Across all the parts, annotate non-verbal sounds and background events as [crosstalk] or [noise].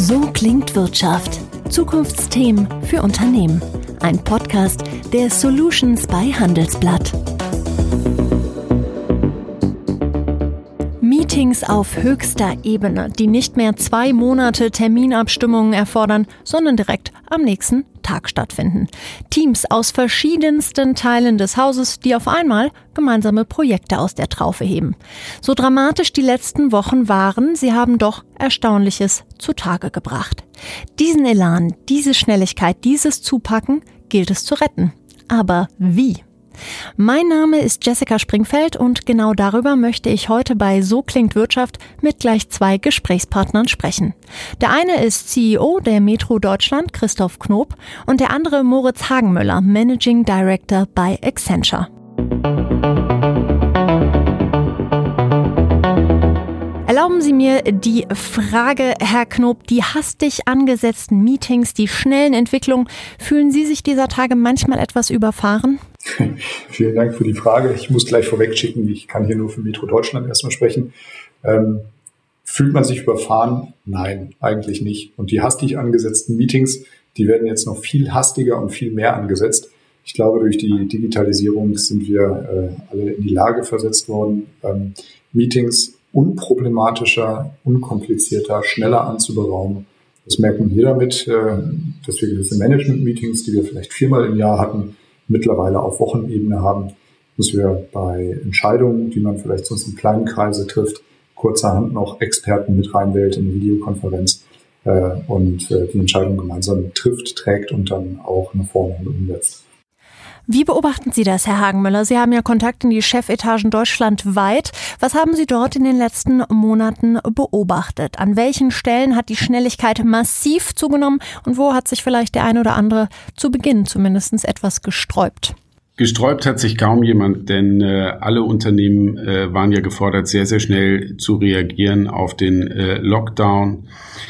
So klingt Wirtschaft. Zukunftsthemen für Unternehmen. Ein Podcast der Solutions bei Handelsblatt. Meetings auf höchster Ebene, die nicht mehr zwei Monate Terminabstimmungen erfordern, sondern direkt am nächsten Tag stattfinden. Teams aus verschiedensten Teilen des Hauses, die auf einmal gemeinsame Projekte aus der Traufe heben. So dramatisch die letzten Wochen waren, sie haben doch Erstaunliches zutage gebracht. Diesen Elan, diese Schnelligkeit, dieses Zupacken gilt es zu retten. Aber wie? Mein Name ist Jessica Springfeld und genau darüber möchte ich heute bei So klingt Wirtschaft mit gleich zwei Gesprächspartnern sprechen. Der eine ist CEO der Metro Deutschland, Christoph Knob, und der andere Moritz Hagenmüller, Managing Director bei Accenture. Erlauben Sie mir die Frage, Herr Knob, die hastig angesetzten Meetings, die schnellen Entwicklungen, fühlen Sie sich dieser Tage manchmal etwas überfahren? [laughs] Vielen Dank für die Frage. Ich muss gleich vorwegschicken, ich kann hier nur für Metro Deutschland erstmal sprechen. Ähm, fühlt man sich überfahren? Nein, eigentlich nicht. Und die hastig angesetzten Meetings, die werden jetzt noch viel hastiger und viel mehr angesetzt. Ich glaube, durch die Digitalisierung sind wir äh, alle in die Lage versetzt worden, ähm, Meetings unproblematischer, unkomplizierter, schneller anzuberaumen. Das merkt man hier damit, äh, dass wir gewisse Management-Meetings, die wir vielleicht viermal im Jahr hatten, mittlerweile auf Wochenebene haben, dass wir bei Entscheidungen, die man vielleicht sonst in kleinen Kreise trifft, kurzerhand noch Experten mit reinwählt in eine Videokonferenz äh, und äh, die Entscheidung gemeinsam trifft, trägt und dann auch nach vorne umsetzt. Wie beobachten Sie das, Herr Hagenmüller? Sie haben ja Kontakt in die Chefetagen deutschlandweit. Was haben Sie dort in den letzten Monaten beobachtet? An welchen Stellen hat die Schnelligkeit massiv zugenommen und wo hat sich vielleicht der eine oder andere zu Beginn zumindest etwas gesträubt? Gesträubt hat sich kaum jemand, denn äh, alle Unternehmen äh, waren ja gefordert, sehr, sehr schnell zu reagieren auf den äh, Lockdown.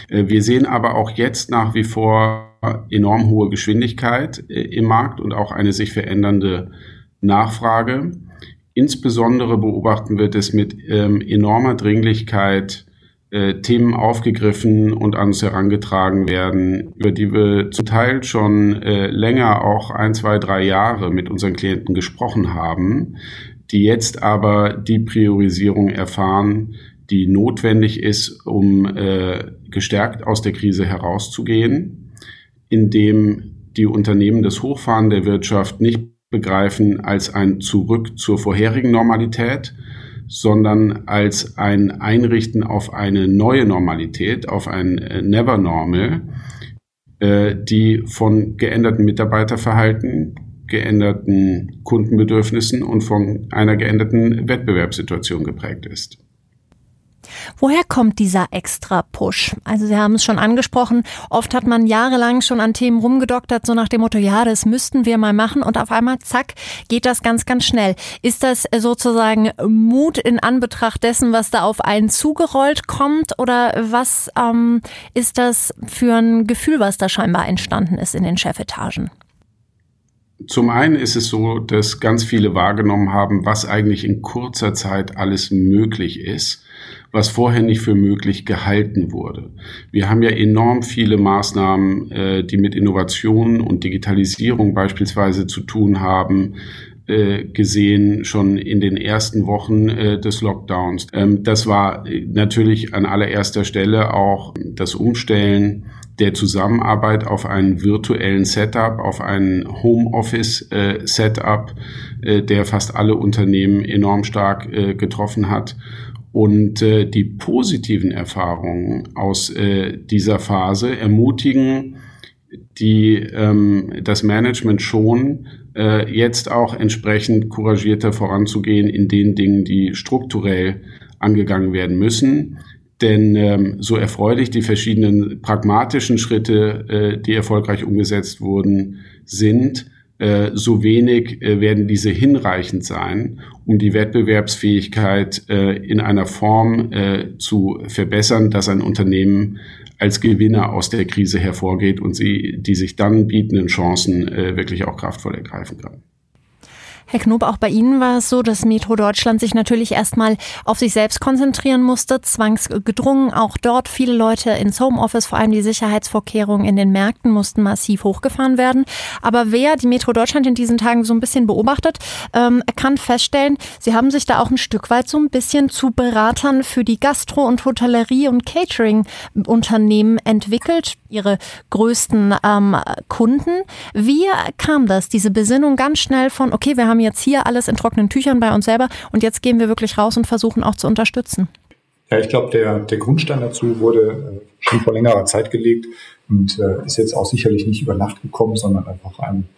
Äh, wir sehen aber auch jetzt nach wie vor enorm hohe Geschwindigkeit äh, im Markt und auch eine sich verändernde Nachfrage. Insbesondere beobachten wir das mit ähm, enormer Dringlichkeit äh, Themen aufgegriffen und an uns herangetragen werden, über die wir zum Teil schon äh, länger, auch ein, zwei, drei Jahre mit unseren Klienten gesprochen haben, die jetzt aber die Priorisierung erfahren, die notwendig ist, um äh, gestärkt aus der Krise herauszugehen in dem die Unternehmen das Hochfahren der Wirtschaft nicht begreifen als ein Zurück zur vorherigen Normalität, sondern als ein Einrichten auf eine neue Normalität, auf ein äh, Never Normal, äh, die von geänderten Mitarbeiterverhalten, geänderten Kundenbedürfnissen und von einer geänderten Wettbewerbssituation geprägt ist. Woher kommt dieser extra Push? Also Sie haben es schon angesprochen, oft hat man jahrelang schon an Themen rumgedoktert, so nach dem Motto, ja, das müssten wir mal machen und auf einmal, zack, geht das ganz, ganz schnell. Ist das sozusagen Mut in Anbetracht dessen, was da auf einen zugerollt kommt oder was ähm, ist das für ein Gefühl, was da scheinbar entstanden ist in den Chefetagen? Zum einen ist es so, dass ganz viele wahrgenommen haben, was eigentlich in kurzer Zeit alles möglich ist was vorher nicht für möglich gehalten wurde. Wir haben ja enorm viele Maßnahmen, äh, die mit Innovation und Digitalisierung beispielsweise zu tun haben, äh, gesehen schon in den ersten Wochen äh, des Lockdowns. Ähm, das war natürlich an allererster Stelle auch das Umstellen der Zusammenarbeit auf einen virtuellen Setup, auf einen Homeoffice-Setup, der fast alle Unternehmen enorm stark getroffen hat. Und äh, die positiven Erfahrungen aus äh, dieser Phase ermutigen die, ähm, das Management schon, äh, jetzt auch entsprechend couragierter voranzugehen in den Dingen, die strukturell angegangen werden müssen. Denn ähm, so erfreulich die verschiedenen pragmatischen Schritte, äh, die erfolgreich umgesetzt wurden, sind, so wenig äh, werden diese hinreichend sein, um die Wettbewerbsfähigkeit äh, in einer Form zu verbessern, dass ein Unternehmen als Gewinner aus der Krise hervorgeht und sie die sich dann bietenden Chancen wirklich auch kraftvoll ergreifen kann. Herr Knob, auch bei Ihnen war es so, dass Metro Deutschland sich natürlich erstmal auf sich selbst konzentrieren musste, zwangsgedrungen. Auch dort viele Leute ins Homeoffice, vor allem die Sicherheitsvorkehrungen in den Märkten mussten massiv hochgefahren werden. Aber wer die Metro Deutschland in diesen Tagen so ein bisschen beobachtet, ähm, kann feststellen, sie haben sich da auch ein Stück weit so ein bisschen zu Beratern für die Gastro- und Hotellerie- und Catering-Unternehmen entwickelt, ihre größten ähm, Kunden. Wie kam das, diese Besinnung ganz schnell von, okay, wir haben haben jetzt hier alles in trockenen Tüchern bei uns selber und jetzt gehen wir wirklich raus und versuchen auch zu unterstützen. Ja, ich glaube, der, der Grundstein dazu wurde äh, schon vor längerer Zeit gelegt und äh, ist jetzt auch sicherlich nicht über Nacht gekommen, sondern einfach ein,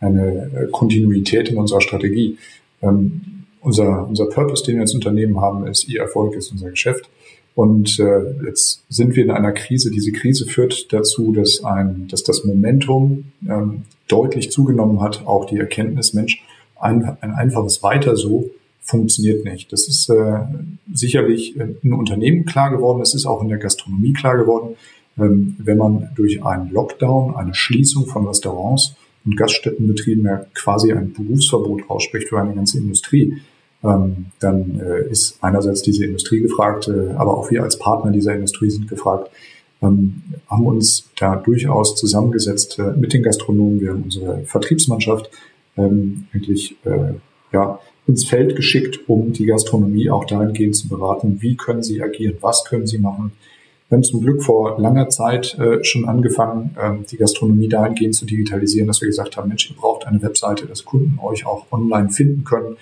eine äh, Kontinuität in unserer Strategie. Ähm, unser, unser Purpose, den wir als Unternehmen haben, ist, ihr Erfolg ist unser Geschäft. Und äh, jetzt sind wir in einer Krise. Diese Krise führt dazu, dass, ein, dass das Momentum ähm, deutlich zugenommen hat, auch die Erkenntnis, Mensch, ein, ein einfaches Weiter so funktioniert nicht. Das ist äh, sicherlich in Unternehmen klar geworden, es ist auch in der Gastronomie klar geworden. Ähm, wenn man durch einen Lockdown, eine Schließung von Restaurants und Gaststättenbetrieben ja quasi ein Berufsverbot ausspricht für eine ganze Industrie, ähm, dann äh, ist einerseits diese Industrie gefragt, äh, aber auch wir als Partner dieser Industrie sind gefragt, ähm, haben uns da durchaus zusammengesetzt äh, mit den Gastronomen. Wir haben unsere Vertriebsmannschaft ähm, eigentlich äh, ja, ins Feld geschickt, um die Gastronomie auch dahingehend zu beraten, wie können sie agieren, was können sie machen. Wir haben zum Glück vor langer Zeit äh, schon angefangen, ähm, die Gastronomie dahingehend zu digitalisieren, dass wir gesagt haben, Mensch, ihr braucht eine Webseite, dass Kunden euch auch online finden können.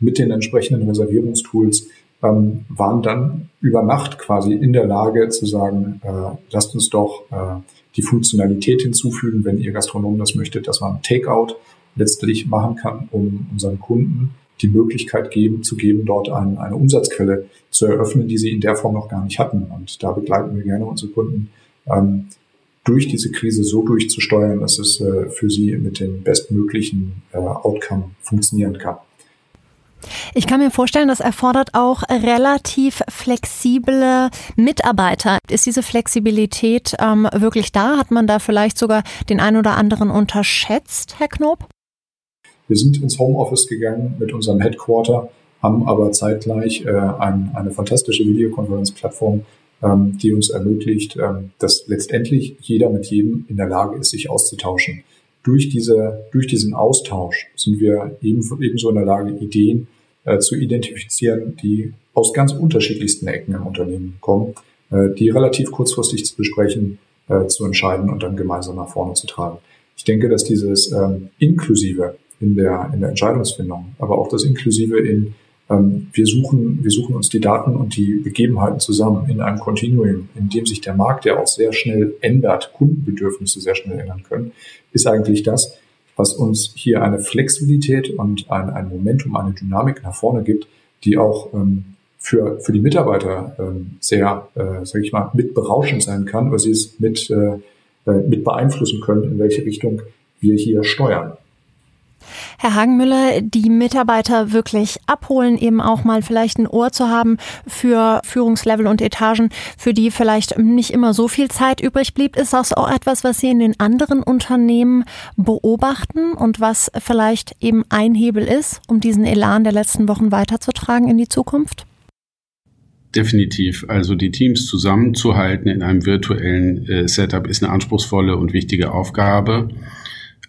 Mit den entsprechenden Reservierungstools, ähm, waren dann über Nacht quasi in der Lage zu sagen, äh, lasst uns doch äh, die Funktionalität hinzufügen, wenn ihr Gastronomen das möchtet, dass man Takeout letztlich machen kann, um unseren Kunden die Möglichkeit geben, zu geben, dort ein, eine Umsatzquelle zu eröffnen, die sie in der Form noch gar nicht hatten. Und da begleiten wir gerne unsere Kunden ähm, durch diese Krise so durchzusteuern, dass es äh, für sie mit dem bestmöglichen äh, Outcome funktionieren kann. Ich kann mir vorstellen, das erfordert auch relativ flexible Mitarbeiter. Ist diese Flexibilität ähm, wirklich da? Hat man da vielleicht sogar den einen oder anderen unterschätzt, Herr Knob? Wir sind ins Homeoffice gegangen mit unserem Headquarter, haben aber zeitgleich äh, ein, eine fantastische Videokonferenzplattform, ähm, die uns ermöglicht, ähm, dass letztendlich jeder mit jedem in der Lage ist, sich auszutauschen. Durch, diese, durch diesen Austausch sind wir eben, ebenso in der Lage, Ideen äh, zu identifizieren, die aus ganz unterschiedlichsten Ecken im Unternehmen kommen, äh, die relativ kurzfristig zu besprechen, äh, zu entscheiden und dann gemeinsam nach vorne zu tragen. Ich denke, dass dieses ähm, Inklusive in der, in der Entscheidungsfindung, aber auch das Inklusive in, ähm, wir, suchen, wir suchen uns die Daten und die Begebenheiten zusammen in einem Continuum, in dem sich der Markt ja auch sehr schnell ändert, Kundenbedürfnisse sehr schnell ändern können, ist eigentlich das, was uns hier eine Flexibilität und ein, ein Momentum, eine Dynamik nach vorne gibt, die auch ähm, für, für die Mitarbeiter ähm, sehr, äh, sage ich mal, mit berauschend sein kann, weil sie es mit, äh, äh mit beeinflussen können, in welche Richtung wir hier steuern. Herr Hagenmüller, die Mitarbeiter wirklich abholen, eben auch mal vielleicht ein Ohr zu haben für Führungslevel und Etagen, für die vielleicht nicht immer so viel Zeit übrig blieb. Ist das auch etwas, was Sie in den anderen Unternehmen beobachten und was vielleicht eben ein Hebel ist, um diesen Elan der letzten Wochen weiterzutragen in die Zukunft? Definitiv. Also die Teams zusammenzuhalten in einem virtuellen äh, Setup ist eine anspruchsvolle und wichtige Aufgabe.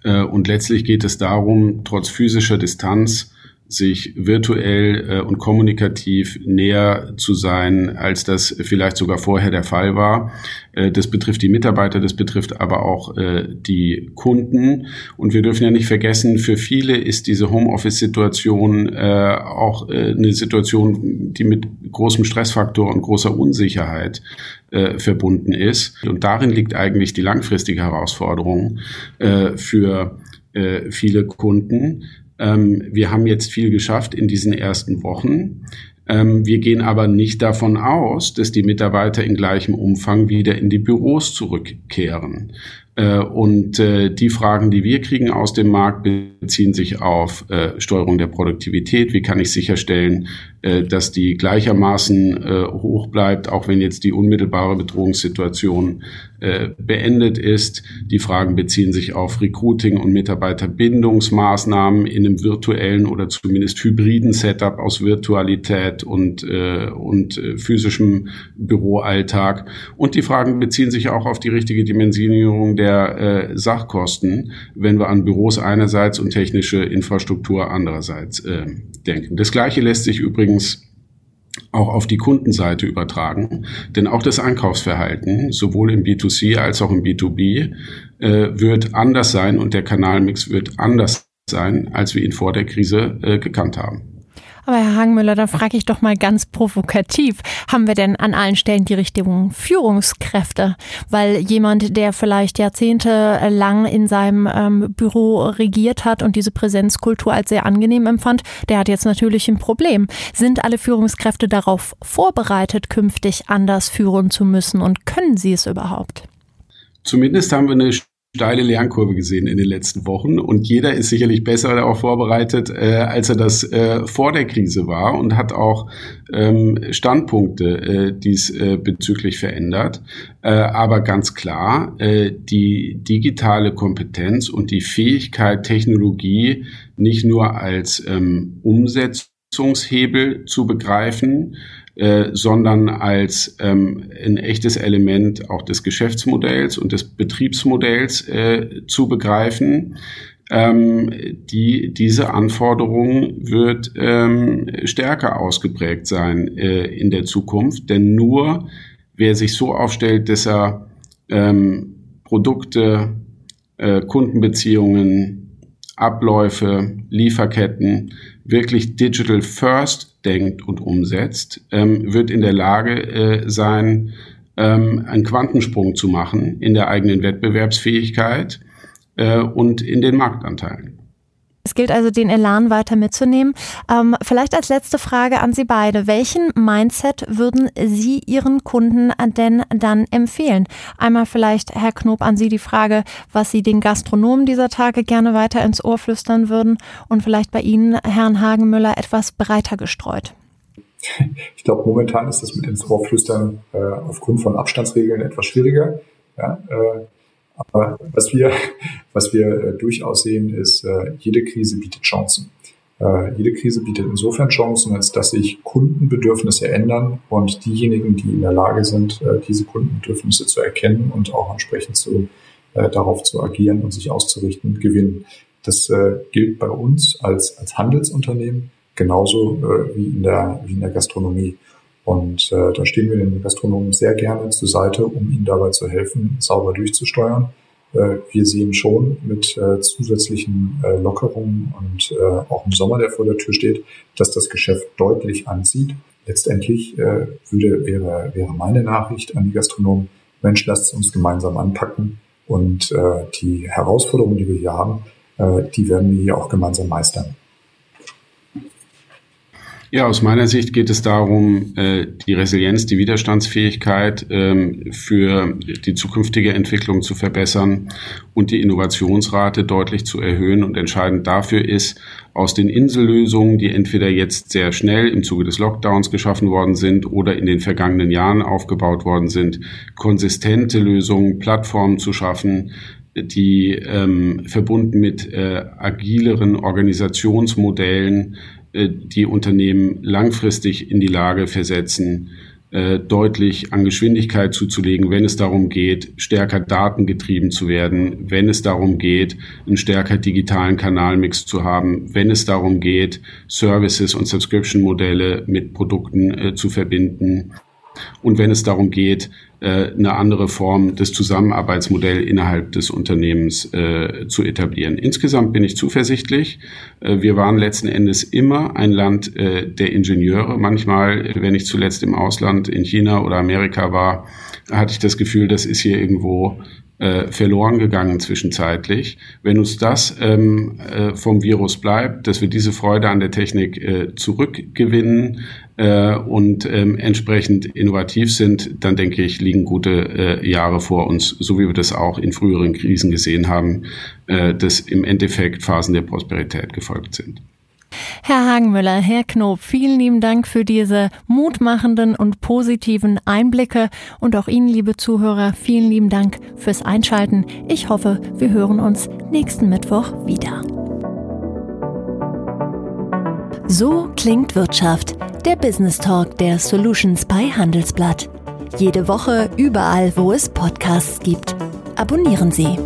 Äh, und letztlich geht es darum, trotz physischer Distanz sich virtuell äh, und kommunikativ näher zu sein, als das vielleicht sogar vorher der Fall war. Äh, das betrifft die Mitarbeiter, das betrifft aber auch äh, die Kunden. Und wir dürfen ja nicht vergessen, für viele ist diese Homeoffice-Situation auch eine Situation, die mit großem Stressfaktor und großer Unsicherheit verbunden ist. Und darin liegt eigentlich die langfristige Herausforderung für viele Kunden ähm, wir haben jetzt viel geschafft in diesen ersten Wochen. Ähm, wir gehen aber nicht davon aus, dass die Mitarbeiter in gleichem Umfang wieder in die Büros zurückkehren. Äh, und äh, die Fragen, die wir kriegen aus dem Markt, beziehen sich auf äh, Steuerung der Produktivität. Wie kann ich sicherstellen, dass die gleichermaßen hoch bleibt, auch wenn jetzt die unmittelbare Bedrohungssituation beendet ist. Die Fragen beziehen sich auf Recruiting und Mitarbeiterbindungsmaßnahmen in einem virtuellen oder zumindest hybriden Setup aus Virtualität und, und physischem Büroalltag. Und die Fragen beziehen sich auch auf die richtige Dimensionierung der der äh, Sachkosten, wenn wir an Büros einerseits und technische Infrastruktur andererseits äh, denken. Das Gleiche lässt sich übrigens auch auf die Kundenseite übertragen. Denn auch das Einkaufsverhalten, sowohl im B2C als auch im B2B, äh, wird anders sein und der Kanalmix wird anders sein, als wir ihn vor der Krise äh, gekannt haben. Aber Herr Hagenmüller, da frage ich doch mal ganz provokativ, haben wir denn an allen Stellen die richtigen Führungskräfte? Weil jemand, der vielleicht jahrzehntelang in seinem ähm, Büro regiert hat und diese Präsenzkultur als sehr angenehm empfand, der hat jetzt natürlich ein Problem. Sind alle Führungskräfte darauf vorbereitet, künftig anders führen zu müssen und können sie es überhaupt? Zumindest haben wir eine steile Lernkurve gesehen in den letzten Wochen und jeder ist sicherlich besser darauf vorbereitet, äh, als er das äh, vor der Krise war und hat auch ähm, Standpunkte äh, dies äh, bezüglich verändert. Äh, aber ganz klar, äh, die digitale Kompetenz und die Fähigkeit, Technologie nicht nur als ähm, Umsetzungshebel zu begreifen, äh, sondern als ähm, ein echtes Element auch des Geschäftsmodells und des Betriebsmodells äh, zu begreifen. Ähm, die, diese Anforderung wird ähm, stärker ausgeprägt sein äh, in der Zukunft, denn nur wer sich so aufstellt, dass er ähm, Produkte, äh, Kundenbeziehungen, Abläufe, Lieferketten wirklich digital first denkt und umsetzt, ähm, wird in der Lage äh, sein, ähm, einen Quantensprung zu machen in der eigenen Wettbewerbsfähigkeit äh, und in den Marktanteilen. Es gilt also, den Elan weiter mitzunehmen. Ähm, vielleicht als letzte Frage an Sie beide. Welchen Mindset würden Sie Ihren Kunden denn dann empfehlen? Einmal vielleicht, Herr Knob, an Sie die Frage, was Sie den Gastronomen dieser Tage gerne weiter ins Ohr flüstern würden und vielleicht bei Ihnen, Herrn Hagenmüller, etwas breiter gestreut. Ich glaube, momentan ist das mit ins Ohr flüstern äh, aufgrund von Abstandsregeln etwas schwieriger. Ja, äh, aber was wir, was wir äh, durchaus sehen, ist, äh, jede Krise bietet Chancen. Äh, jede Krise bietet insofern Chancen, als dass sich Kundenbedürfnisse ändern und diejenigen, die in der Lage sind, diese Kundenbedürfnisse zu erkennen und auch entsprechend zu, darauf zu agieren und sich auszurichten, gewinnen. Das gilt bei uns als, als Handelsunternehmen genauso wie, in der, wie in der Gastronomie. Und äh, da stehen wir den Gastronomen sehr gerne zur Seite, um ihnen dabei zu helfen, sauber durchzusteuern. Äh, wir sehen schon mit äh, zusätzlichen äh, Lockerungen und äh, auch im Sommer, der vor der Tür steht, dass das Geschäft deutlich anzieht. Letztendlich äh, würde, wäre, wäre meine Nachricht an die Gastronomen, Mensch, lasst uns gemeinsam anpacken und äh, die Herausforderungen, die wir hier haben, äh, die werden wir hier auch gemeinsam meistern. Ja, aus meiner Sicht geht es darum, äh, die Resilienz, die Widerstandsfähigkeit ähm, für die zukünftige Entwicklung zu verbessern und die Innovationsrate deutlich zu erhöhen. Und entscheidend dafür ist, aus den Insellösungen, die entweder jetzt sehr schnell im Zuge des Lockdowns geschaffen worden sind oder in den vergangenen Jahren aufgebaut worden sind, konsistente Lösungen, Plattformen zu schaffen, die ähm, verbunden mit äh, agileren Organisationsmodellen die Unternehmen langfristig in die Lage versetzen, äh, deutlich an Geschwindigkeit zuzulegen, wenn es darum geht, stärker datengetrieben zu werden, wenn es darum geht, einen stärker digitalen Kanalmix zu haben, wenn es darum geht, Services und Subscription-Modelle mit Produkten äh, zu verbinden. Und wenn es darum geht, äh, eine andere Form des Zusammenarbeitsmodells innerhalb des Unternehmens äh, zu etablieren. Insgesamt bin ich zuversichtlich. Äh, wir waren letzten Endes immer ein Land äh, der Ingenieure. Manchmal, wenn ich zuletzt im Ausland in China oder Amerika war, hatte ich das Gefühl, das ist hier irgendwo äh, verloren gegangen zwischenzeitlich. Wenn uns das ähm, äh, vom Virus bleibt, dass wir diese Freude an der Technik äh, zurückgewinnen äh, und ähm, entsprechend innovativ sind, dann denke ich, liegen gute äh, Jahre vor uns, so wie wir das auch in früheren Krisen gesehen haben, äh, dass im Endeffekt Phasen der Prosperität gefolgt sind. Herr Hagenmüller, Herr Knob, vielen lieben Dank für diese mutmachenden und positiven Einblicke und auch Ihnen, liebe Zuhörer, vielen lieben Dank fürs Einschalten. Ich hoffe, wir hören uns nächsten Mittwoch wieder. So klingt Wirtschaft, der Business Talk der Solutions bei Handelsblatt. Jede Woche überall, wo es Podcasts gibt. Abonnieren Sie.